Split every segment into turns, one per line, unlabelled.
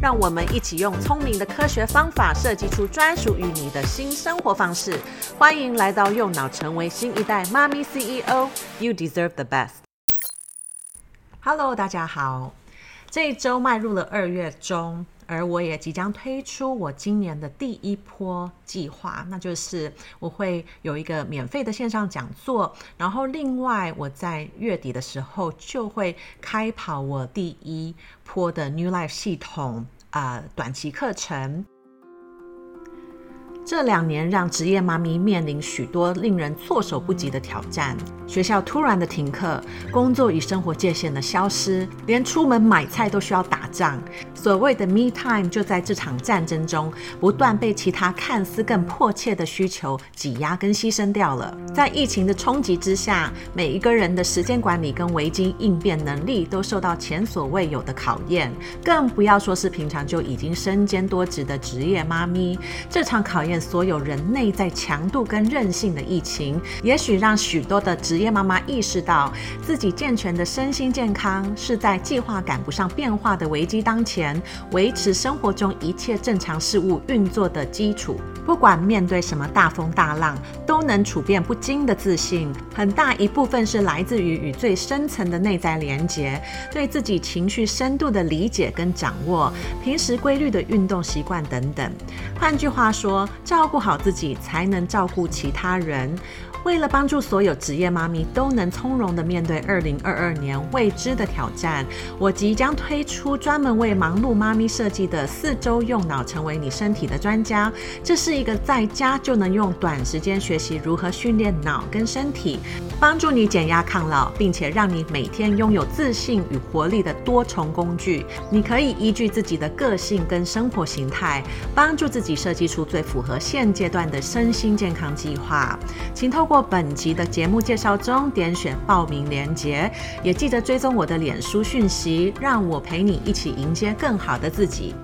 让我们一起用聪明的科学方法设计出专属于你的新生活方式。欢迎来到右脑，成为新一代妈咪 CEO。You deserve the best。Hello，大家好。这一周迈入了二月中，而我也即将推出我今年的第一波计划，那就是我会有一个免费的线上讲座，然后另外我在月底的时候就会开跑我第一波的 New Life 系统啊、短期课程。这两年让职业妈咪面临许多令人措手不及的挑战：学校突然的停课，工作与生活界限的消失，连出门买菜都需要打仗。所谓的 me time 就在这场战争中不断被其他看似更迫切的需求挤压跟牺牲掉了。在疫情的冲击之下，每一个人的时间管理跟危机应变能力都受到前所未有的考验，更不要说是平常就已经身兼多职的职业妈咪。这场考验。所有人内在强度跟韧性的疫情，也许让许多的职业妈妈意识到，自己健全的身心健康是在计划赶不上变化的危机当前，维持生活中一切正常事物运作的基础。不管面对什么大风大浪，都能处变不惊的自信，很大一部分是来自于与最深层的内在连结，对自己情绪深度的理解跟掌握，平时规律的运动习惯等等。换句话说，照顾好自己，才能照顾其他人。为了帮助所有职业妈咪都能从容地面对二零二二年未知的挑战，我即将推出专门为忙碌妈咪设计的四周用脑成为你身体的专家。这是一个在家就能用短时间学习如何训练脑跟身体，帮助你减压抗老，并且让你每天拥有自信与活力的多重工具。你可以依据自己的个性跟生活形态，帮助自己设计出最符合现阶段的身心健康计划。请透过本集的节目介绍中点选报名链接，也记得追踪我的脸书讯息，让我陪你一起迎接更好的自己。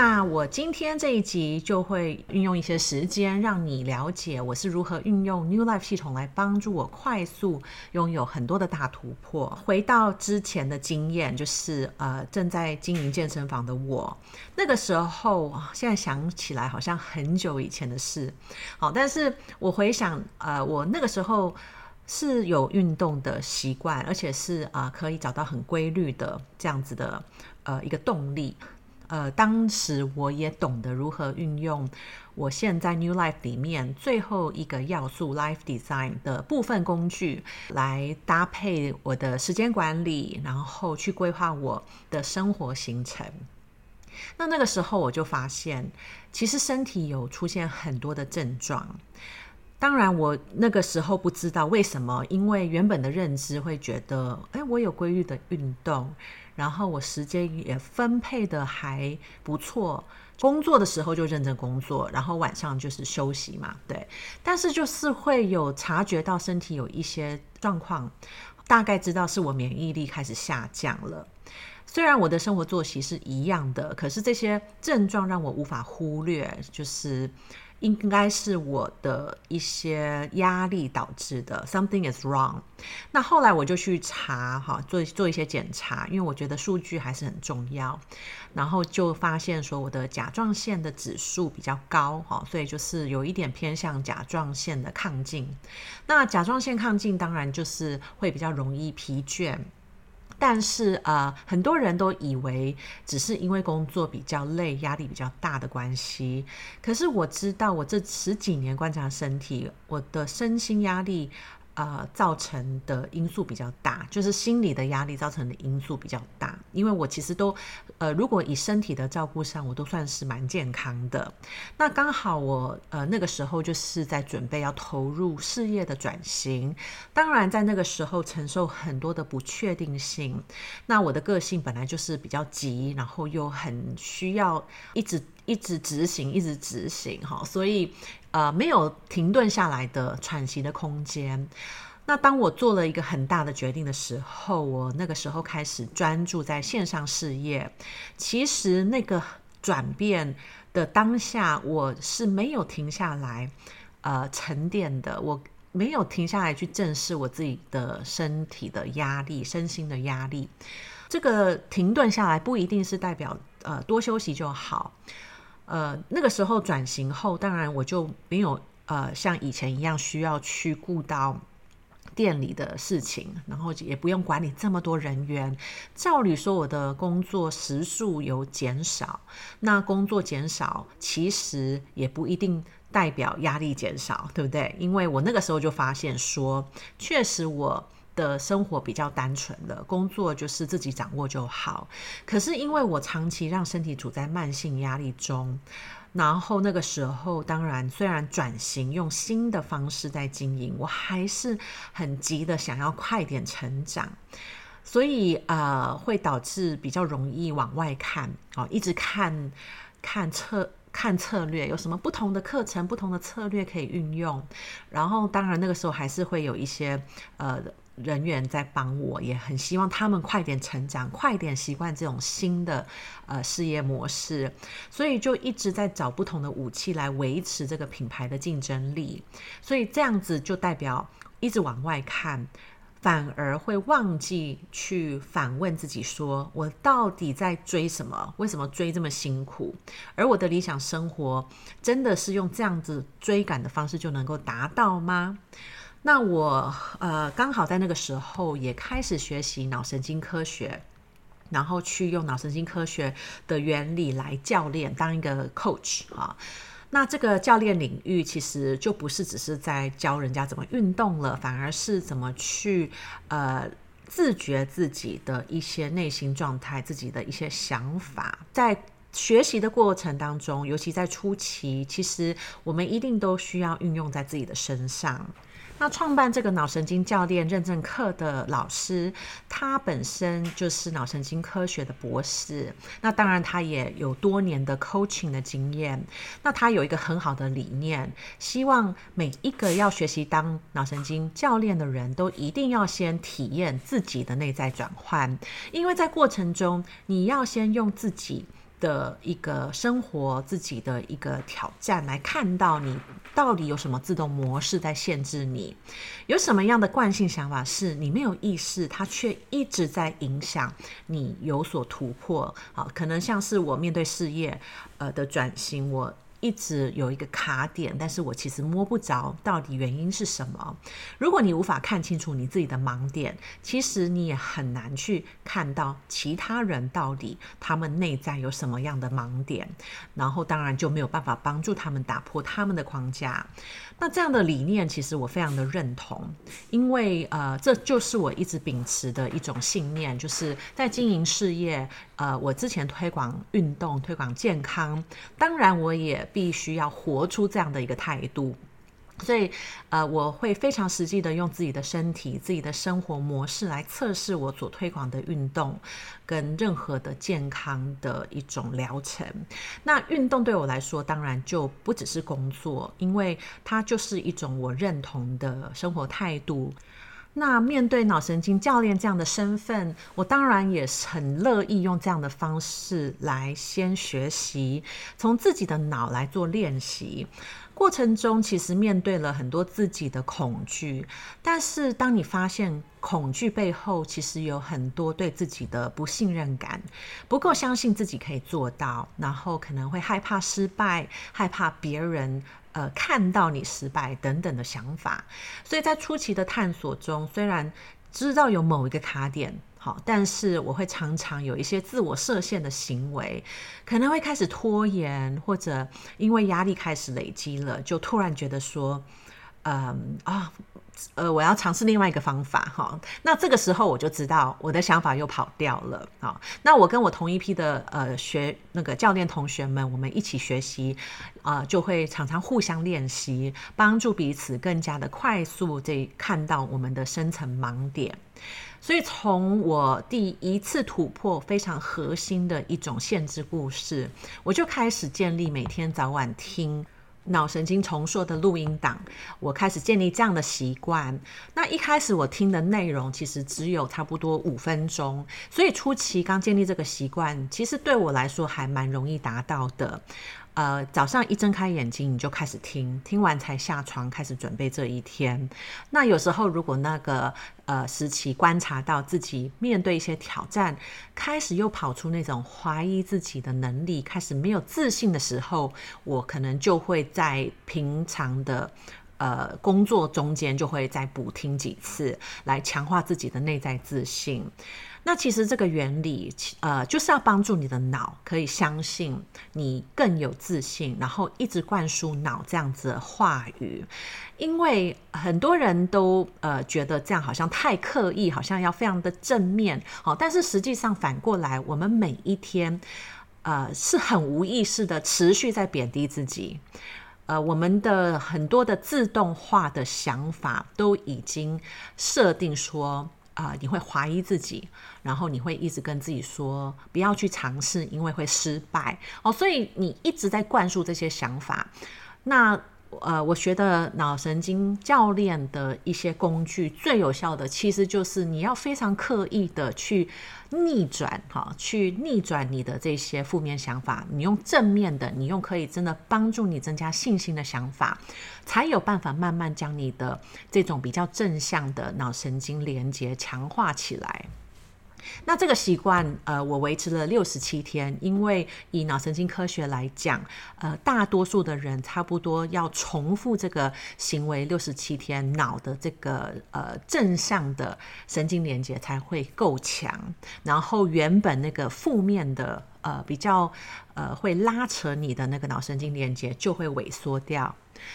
那我今天这一集就会运用一些时间，让你了解我是如何运用 New Life 系统来帮助我快速拥有很多的大突破。回到之前的经验，就是呃正在经营健身房的我，那个时候现在想起来好像很久以前的事。好，但是我回想呃我那个时候是有运动的习惯，而且是啊、呃、可以找到很规律的这样子的呃一个动力。呃，当时我也懂得如何运用我现在 New Life 里面最后一个要素 Life Design 的部分工具，来搭配我的时间管理，然后去规划我的生活行程。那那个时候我就发现，其实身体有出现很多的症状。当然，我那个时候不知道为什么，因为原本的认知会觉得，哎，我有规律的运动。然后我时间也分配的还不错，工作的时候就认真工作，然后晚上就是休息嘛，对。但是就是会有察觉到身体有一些状况，大概知道是我免疫力开始下降了。虽然我的生活作息是一样的，可是这些症状让我无法忽略，就是。应该是我的一些压力导致的，something is wrong。那后来我就去查哈，做做一些检查，因为我觉得数据还是很重要。然后就发现说我的甲状腺的指数比较高哈，所以就是有一点偏向甲状腺的亢进。那甲状腺亢进当然就是会比较容易疲倦。但是呃，很多人都以为只是因为工作比较累、压力比较大的关系。可是我知道，我这十几年观察身体，我的身心压力。呃，造成的因素比较大，就是心理的压力造成的因素比较大。因为我其实都，呃，如果以身体的照顾上，我都算是蛮健康的。那刚好我，呃，那个时候就是在准备要投入事业的转型，当然在那个时候承受很多的不确定性。那我的个性本来就是比较急，然后又很需要一直。一直执行，一直执行哈，所以呃没有停顿下来的喘息的空间。那当我做了一个很大的决定的时候，我那个时候开始专注在线上事业。其实那个转变的当下，我是没有停下来，呃，沉淀的。我没有停下来去正视我自己的身体的压力、身心的压力。这个停顿下来不一定是代表呃多休息就好。呃，那个时候转型后，当然我就没有呃像以前一样需要去顾到店里的事情，然后也不用管理这么多人员。照理说，我的工作时数有减少，那工作减少其实也不一定代表压力减少，对不对？因为我那个时候就发现说，确实我的生活比较单纯了，工作就是自己掌握就好。可是因为我长期让身体处在慢性压力中。然后那个时候，当然虽然转型用新的方式在经营，我还是很急的想要快点成长，所以呃会导致比较容易往外看哦，一直看看策看策略，有什么不同的课程、不同的策略可以运用。然后当然那个时候还是会有一些呃。人员在帮我，也很希望他们快点成长，快点习惯这种新的呃事业模式，所以就一直在找不同的武器来维持这个品牌的竞争力。所以这样子就代表一直往外看，反而会忘记去反问自己说：我到底在追什么？为什么追这么辛苦？而我的理想生活真的是用这样子追赶的方式就能够达到吗？那我呃刚好在那个时候也开始学习脑神经科学，然后去用脑神经科学的原理来教练，当一个 coach 啊。那这个教练领域其实就不是只是在教人家怎么运动了，反而是怎么去呃自觉自己的一些内心状态，自己的一些想法，在学习的过程当中，尤其在初期，其实我们一定都需要运用在自己的身上。那创办这个脑神经教练认证课的老师，他本身就是脑神经科学的博士。那当然，他也有多年的 coaching 的经验。那他有一个很好的理念，希望每一个要学习当脑神经教练的人都一定要先体验自己的内在转换，因为在过程中，你要先用自己的一个生活，自己的一个挑战来看到你。到底有什么自动模式在限制你？有什么样的惯性想法是你没有意识，它却一直在影响你有所突破？好，可能像是我面对事业，呃的转型，我。一直有一个卡点，但是我其实摸不着到底原因是什么。如果你无法看清楚你自己的盲点，其实你也很难去看到其他人到底他们内在有什么样的盲点，然后当然就没有办法帮助他们打破他们的框架。那这样的理念，其实我非常的认同，因为呃，这就是我一直秉持的一种信念，就是在经营事业。呃，我之前推广运动、推广健康，当然我也必须要活出这样的一个态度。所以，呃，我会非常实际的用自己的身体、自己的生活模式来测试我所推广的运动跟任何的健康的一种疗程。那运动对我来说，当然就不只是工作，因为它就是一种我认同的生活态度。那面对脑神经教练这样的身份，我当然也很乐意用这样的方式来先学习，从自己的脑来做练习。过程中其实面对了很多自己的恐惧，但是当你发现恐惧背后其实有很多对自己的不信任感，不够相信自己可以做到，然后可能会害怕失败，害怕别人。呃，看到你失败等等的想法，所以在初期的探索中，虽然知道有某一个卡点，但是我会常常有一些自我设限的行为，可能会开始拖延，或者因为压力开始累积了，就突然觉得说，嗯啊。呃，我要尝试另外一个方法哈。那这个时候我就知道我的想法又跑掉了啊。那我跟我同一批的呃学那个教练同学们，我们一起学习啊，就会常常互相练习，帮助彼此更加的快速地看到我们的深层盲点。所以从我第一次突破非常核心的一种限制故事，我就开始建立每天早晚听脑神经重塑的录音档，我开始建立这样的习惯。那一开始我听的内容其实只有差不多五分钟，所以初期刚建立这个习惯，其实对我来说还蛮容易达到的。呃，早上一睁开眼睛，你就开始听，听完才下床开始准备这一天。那有时候如果那个呃时期观察到自己面对一些挑战，开始又跑出那种怀疑自己的能力，开始没有自信的时候，我可能就会在平常的呃工作中间就会再补听几次，来强化自己的内在自信。那其实这个原理，呃，就是要帮助你的脑可以相信你更有自信，然后一直灌输脑这样子的话语。因为很多人都呃觉得这样好像太刻意，好像要非常的正面，好，但是实际上反过来，我们每一天呃是很无意识的持续在贬低自己，呃，我们的很多的自动化的想法都已经设定说。啊、你会怀疑自己，然后你会一直跟自己说不要去尝试，因为会失败哦。所以你一直在灌输这些想法。那呃，我学的脑神经教练的一些工具最有效的，其实就是你要非常刻意的去逆转，哈，去逆转你的这些负面想法。你用正面的，你用可以真的帮助你增加信心的想法，才有办法慢慢将你的这种比较正向的脑神经连接强化起来。那这个习惯，呃，我维持了六十七天，因为以脑神经科学来讲，呃，大多数的人差不多要重复这个行为六十七天，脑的这个呃正向的神经连接才会够强，然后原本那个负面的呃比较呃会拉扯你的那个脑神经连接就会萎缩掉。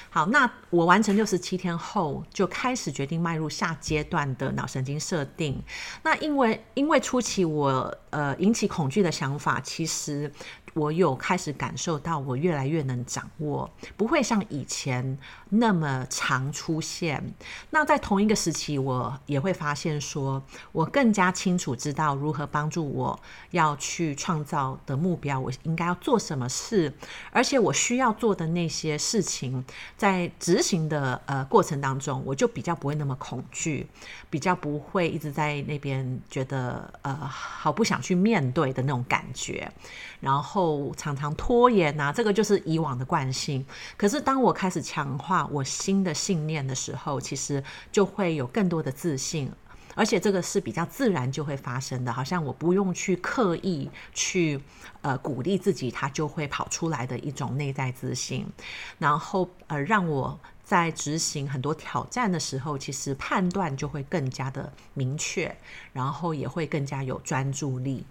好，那我完成六十七天后，就开始决定迈入下阶段的脑神经设定。那因为因为初期我呃引起恐惧的想法，其实。我有开始感受到，我越来越能掌握，不会像以前那么常出现。那在同一个时期，我也会发现说，我更加清楚知道如何帮助我要去创造的目标，我应该要做什么事，而且我需要做的那些事情，在执行的呃过程当中，我就比较不会那么恐惧，比较不会一直在那边觉得呃好不想去面对的那种感觉，然后。常常拖延呐，这个就是以往的惯性。可是当我开始强化我新的信念的时候，其实就会有更多的自信，而且这个是比较自然就会发生的，好像我不用去刻意去呃鼓励自己，它就会跑出来的一种内在自信，然后呃让我。在执行很多挑战的时候，其实判断就会更加的明确，然后也会更加有专注力。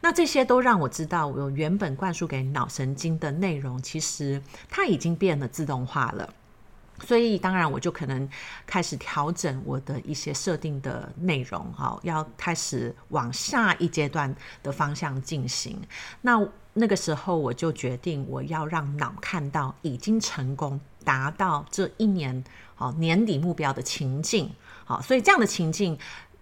那这些都让我知道，我原本灌输给脑神经的内容，其实它已经变得自动化了。所以，当然我就可能开始调整我的一些设定的内容，哈，要开始往下一阶段的方向进行。那那个时候，我就决定我要让脑看到已经成功。达到这一年好年底目标的情境，好，所以这样的情境，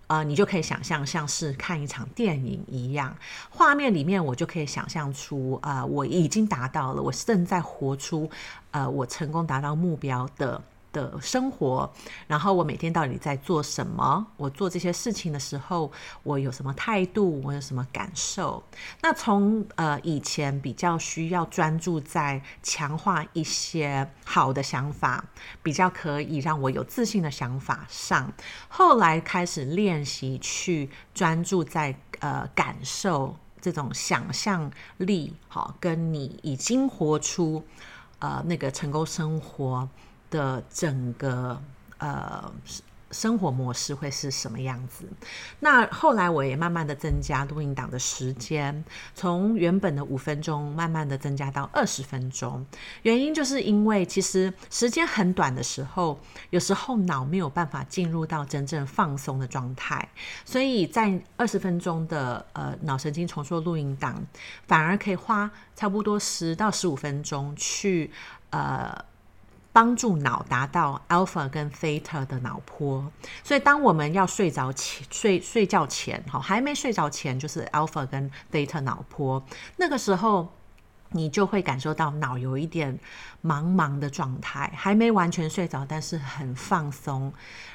呃，你就可以想象像是看一场电影一样，画面里面我就可以想象出，啊，我已经达到了，我正在活出，呃，我成功达到目标的。的生活，然后我每天到底在做什么？我做这些事情的时候，我有什么态度？我有什么感受？那从呃以前比较需要专注在强化一些好的想法，比较可以让我有自信的想法上，后来开始练习去专注在呃感受这种想象力，好，跟你已经活出呃那个成功生活。的整个呃生活模式会是什么样子？那后来我也慢慢的增加录音档的时间，从原本的五分钟慢慢的增加到二十分钟。原因就是因为其实时间很短的时候，有时候脑没有办法进入到真正放松的状态，所以在二十分钟的呃脑神经重塑录音档，反而可以花差不多十到十五分钟去呃。帮助脑达到 alpha 跟 theta 的脑波。所以，当我们要睡着前、睡睡觉前，哈，还没睡着前，就是 alpha 跟 theta 脑波。那个时候，你就会感受到脑有一点茫茫的状态，还没完全睡着，但是很放松。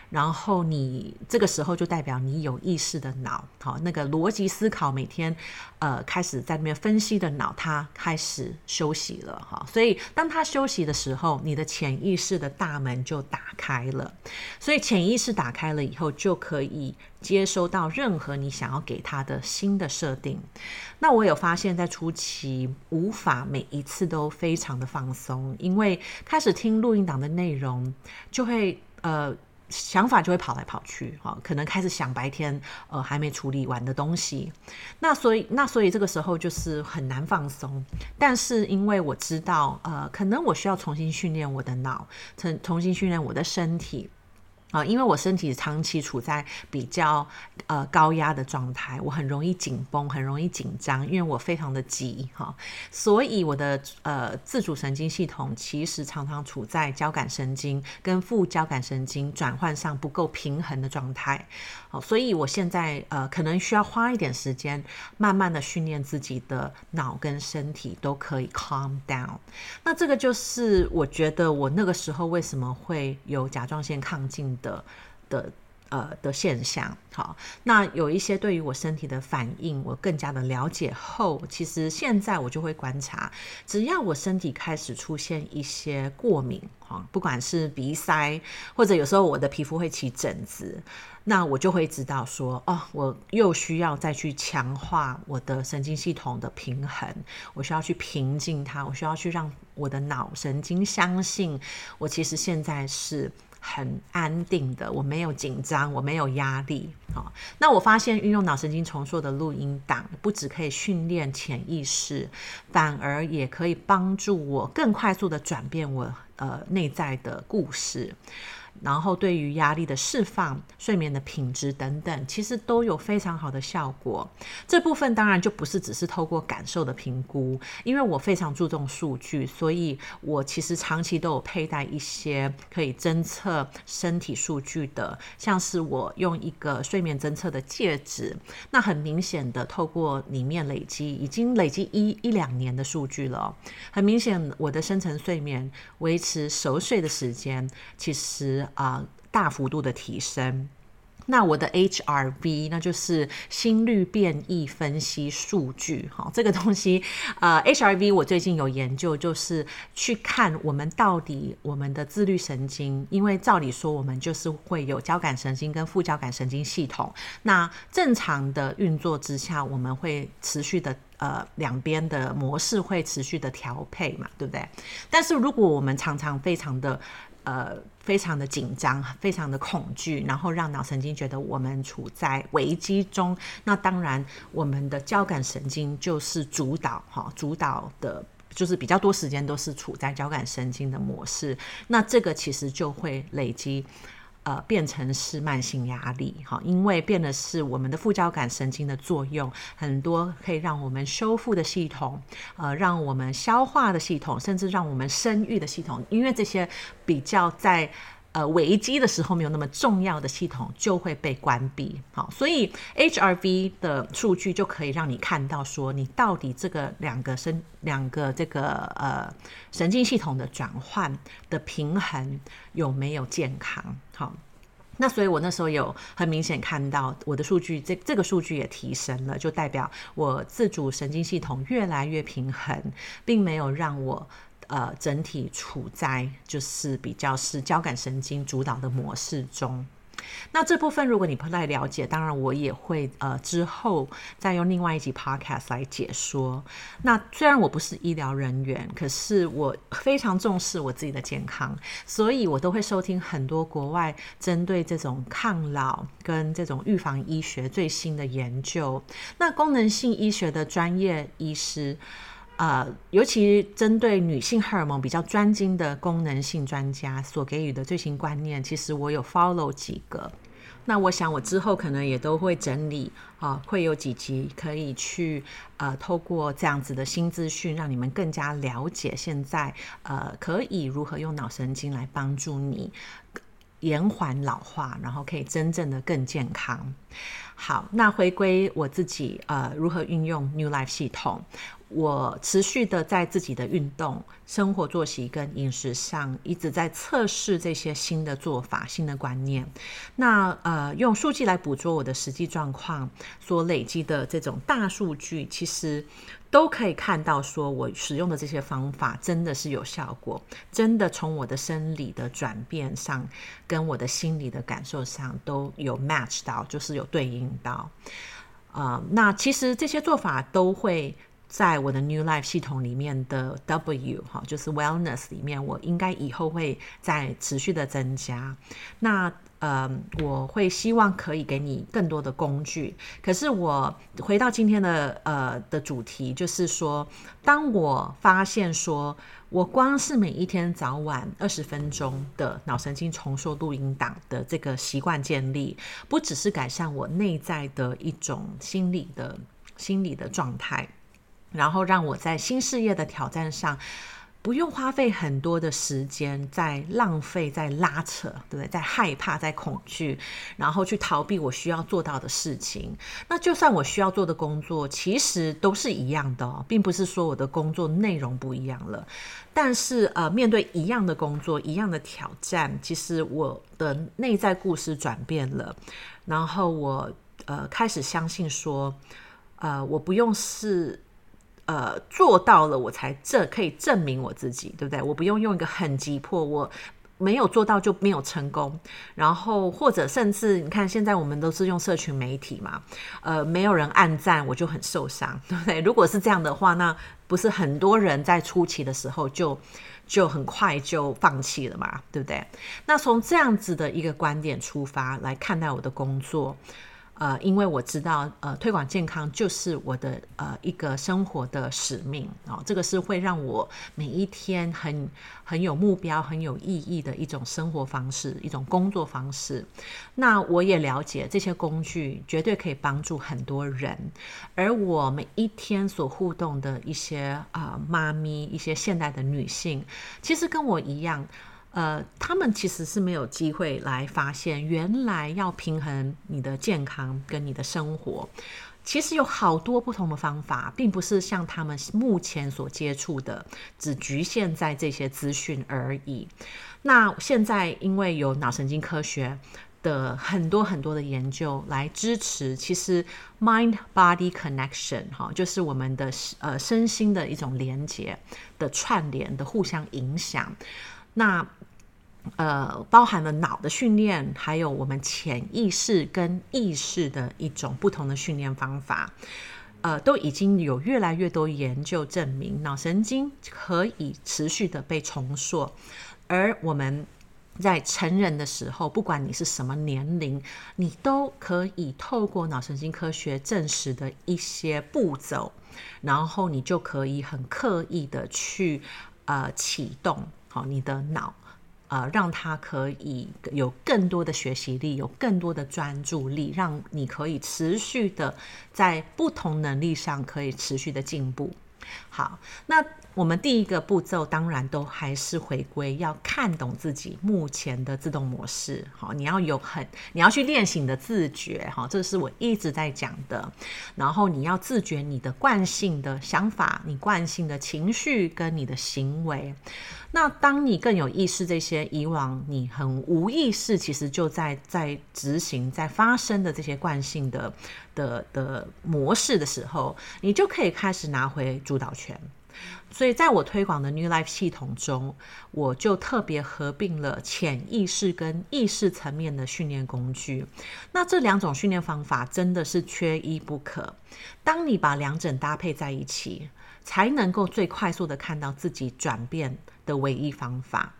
然后你这个时候就代表你有意识的脑，好，那个逻辑思考每天，呃，开始在那边分析的脑，它开始休息了，哈。所以当它休息的时候，你的潜意识的大门就打开了。所以潜意识打开了以后，就可以接收到任何你想要给它的新的设定。那我有发现，在初期无法每一次都非常的放松，因为开始听录音档的内容，就会呃。想法就会跑来跑去，哈，可能开始想白天呃还没处理完的东西，那所以那所以这个时候就是很难放松。但是因为我知道，呃，可能我需要重新训练我的脑，重重新训练我的身体。啊，因为我身体长期处在比较呃高压的状态，我很容易紧绷，很容易紧张，因为我非常的急哈，所以我的呃自主神经系统其实常常处在交感神经跟副交感神经转换上不够平衡的状态。好，所以我现在呃可能需要花一点时间，慢慢的训练自己的脑跟身体都可以 calm down。那这个就是我觉得我那个时候为什么会有甲状腺亢进的的呃的现象，好，那有一些对于我身体的反应，我更加的了解后，其实现在我就会观察，只要我身体开始出现一些过敏，哈，不管是鼻塞，或者有时候我的皮肤会起疹子，那我就会知道说，哦，我又需要再去强化我的神经系统的平衡，我需要去平静它，我需要去让我的脑神经相信，我其实现在是。很安定的，我没有紧张，我没有压力。好，那我发现运用脑神经重塑的录音档，不只可以训练潜意识，反而也可以帮助我更快速的转变我呃内在的故事。然后对于压力的释放、睡眠的品质等等，其实都有非常好的效果。这部分当然就不是只是透过感受的评估，因为我非常注重数据，所以我其实长期都有佩戴一些可以侦测身体数据的，像是我用一个睡眠侦测的戒指，那很明显的透过里面累积，已经累积一一两年的数据了。很明显，我的深层睡眠维持熟睡的时间，其实。啊、大幅度的提升。那我的 HRV，那就是心率变异分析数据。哈，这个东西，呃，HRV 我最近有研究，就是去看我们到底我们的自律神经，因为照理说我们就是会有交感神经跟副交感神经系统。那正常的运作之下，我们会持续的呃两边的模式会持续的调配嘛，对不对？但是如果我们常常非常的呃，非常的紧张，非常的恐惧，然后让脑神经觉得我们处在危机中。那当然，我们的交感神经就是主导，哈，主导的，就是比较多时间都是处在交感神经的模式。那这个其实就会累积。呃，变成是慢性压力，哈，因为变的是我们的副交感神经的作用，很多可以让我们修复的系统，呃，让我们消化的系统，甚至让我们生育的系统，因为这些比较在。呃，危机的时候没有那么重要的系统就会被关闭，好，所以 HRV 的数据就可以让你看到说，你到底这个两个神两个这个呃神经系统的转换的平衡有没有健康？好，那所以我那时候有很明显看到我的数据，这这个数据也提升了，就代表我自主神经系统越来越平衡，并没有让我。呃，整体处在就是比较是交感神经主导的模式中。那这部分如果你不太了解，当然我也会呃之后再用另外一集 podcast 来解说。那虽然我不是医疗人员，可是我非常重视我自己的健康，所以我都会收听很多国外针对这种抗老跟这种预防医学最新的研究。那功能性医学的专业医师。呃，尤其针对女性荷尔蒙比较专精的功能性专家所给予的最新观念，其实我有 follow 几个。那我想我之后可能也都会整理啊，会有几集可以去呃，透过这样子的新资讯，让你们更加了解现在呃，可以如何用脑神经来帮助你延缓老化，然后可以真正的更健康。好，那回归我自己呃，如何运用 New Life 系统。我持续的在自己的运动、生活作息跟饮食上，一直在测试这些新的做法、新的观念。那呃，用数据来捕捉我的实际状况，所累积的这种大数据，其实都可以看到，说我使用的这些方法真的是有效果，真的从我的生理的转变上，跟我的心理的感受上都有 match 到，就是有对应到。呃，那其实这些做法都会。在我的 New Life 系统里面的 W 哈，就是 Wellness 里面，我应该以后会再持续的增加。那呃，我会希望可以给你更多的工具。可是我回到今天的呃的主题，就是说，当我发现说我光是每一天早晚二十分钟的脑神经重塑录音档的这个习惯建立，不只是改善我内在的一种心理的心理的状态。然后让我在新事业的挑战上，不用花费很多的时间在浪费、在拉扯，对不对？在害怕、在恐惧，然后去逃避我需要做到的事情。那就算我需要做的工作，其实都是一样的哦，并不是说我的工作内容不一样了。但是呃，面对一样的工作、一样的挑战，其实我的内在故事转变了，然后我呃开始相信说，呃，我不用是。呃，做到了，我才这可以证明我自己，对不对？我不用用一个很急迫，我没有做到就没有成功。然后或者甚至你看，现在我们都是用社群媒体嘛，呃，没有人按赞，我就很受伤，对不对？如果是这样的话，那不是很多人在初期的时候就就很快就放弃了嘛，对不对？那从这样子的一个观点出发来看待我的工作。呃，因为我知道，呃，推广健康就是我的呃一个生活的使命哦，这个是会让我每一天很很有目标、很有意义的一种生活方式、一种工作方式。那我也了解这些工具绝对可以帮助很多人，而我每一天所互动的一些啊、呃、妈咪、一些现代的女性，其实跟我一样。呃，他们其实是没有机会来发现，原来要平衡你的健康跟你的生活，其实有好多不同的方法，并不是像他们目前所接触的，只局限在这些资讯而已。那现在因为有脑神经科学的很多很多的研究来支持，其实 mind body connection 哈，就是我们的呃身心的一种连接的串联的互相影响。那呃，包含了脑的训练，还有我们潜意识跟意识的一种不同的训练方法，呃，都已经有越来越多研究证明，脑神经可以持续的被重塑。而我们在成人的时候，不管你是什么年龄，你都可以透过脑神经科学证实的一些步骤，然后你就可以很刻意的去呃启动。好，你的脑，呃，让他可以有更多的学习力，有更多的专注力，让你可以持续的在不同能力上可以持续的进步。好，那我们第一个步骤当然都还是回归，要看懂自己目前的自动模式。好，你要有很，你要去练习你的自觉。哈，这是我一直在讲的。然后你要自觉你的惯性的想法，你惯性的情绪跟你的行为。那当你更有意识，这些以往你很无意识，其实就在在执行、在发生的这些惯性的的的模式的时候，你就可以开始拿回主导权。所以，在我推广的 New Life 系统中，我就特别合并了潜意识跟意识层面的训练工具。那这两种训练方法真的是缺一不可。当你把两者搭配在一起，才能够最快速的看到自己转变的唯一方法。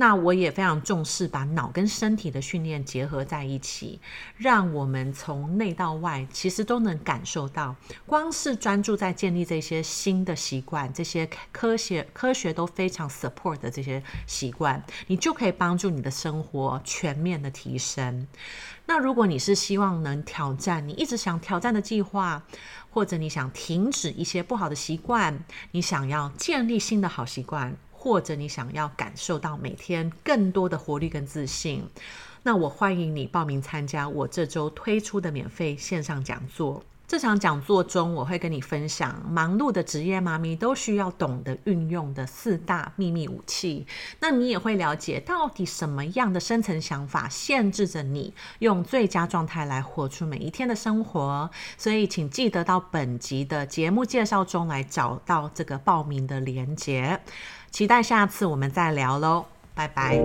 那我也非常重视把脑跟身体的训练结合在一起，让我们从内到外其实都能感受到，光是专注在建立这些新的习惯，这些科学科学都非常 support 的这些习惯，你就可以帮助你的生活全面的提升。那如果你是希望能挑战你一直想挑战的计划，或者你想停止一些不好的习惯，你想要建立新的好习惯。或者你想要感受到每天更多的活力跟自信，那我欢迎你报名参加我这周推出的免费线上讲座。这场讲座中，我会跟你分享忙碌的职业妈咪都需要懂得运用的四大秘密武器。那你也会了解到底什么样的深层想法限制着你用最佳状态来活出每一天的生活。所以，请记得到本集的节目介绍中来找到这个报名的连结。期待下次我们再聊喽，拜拜。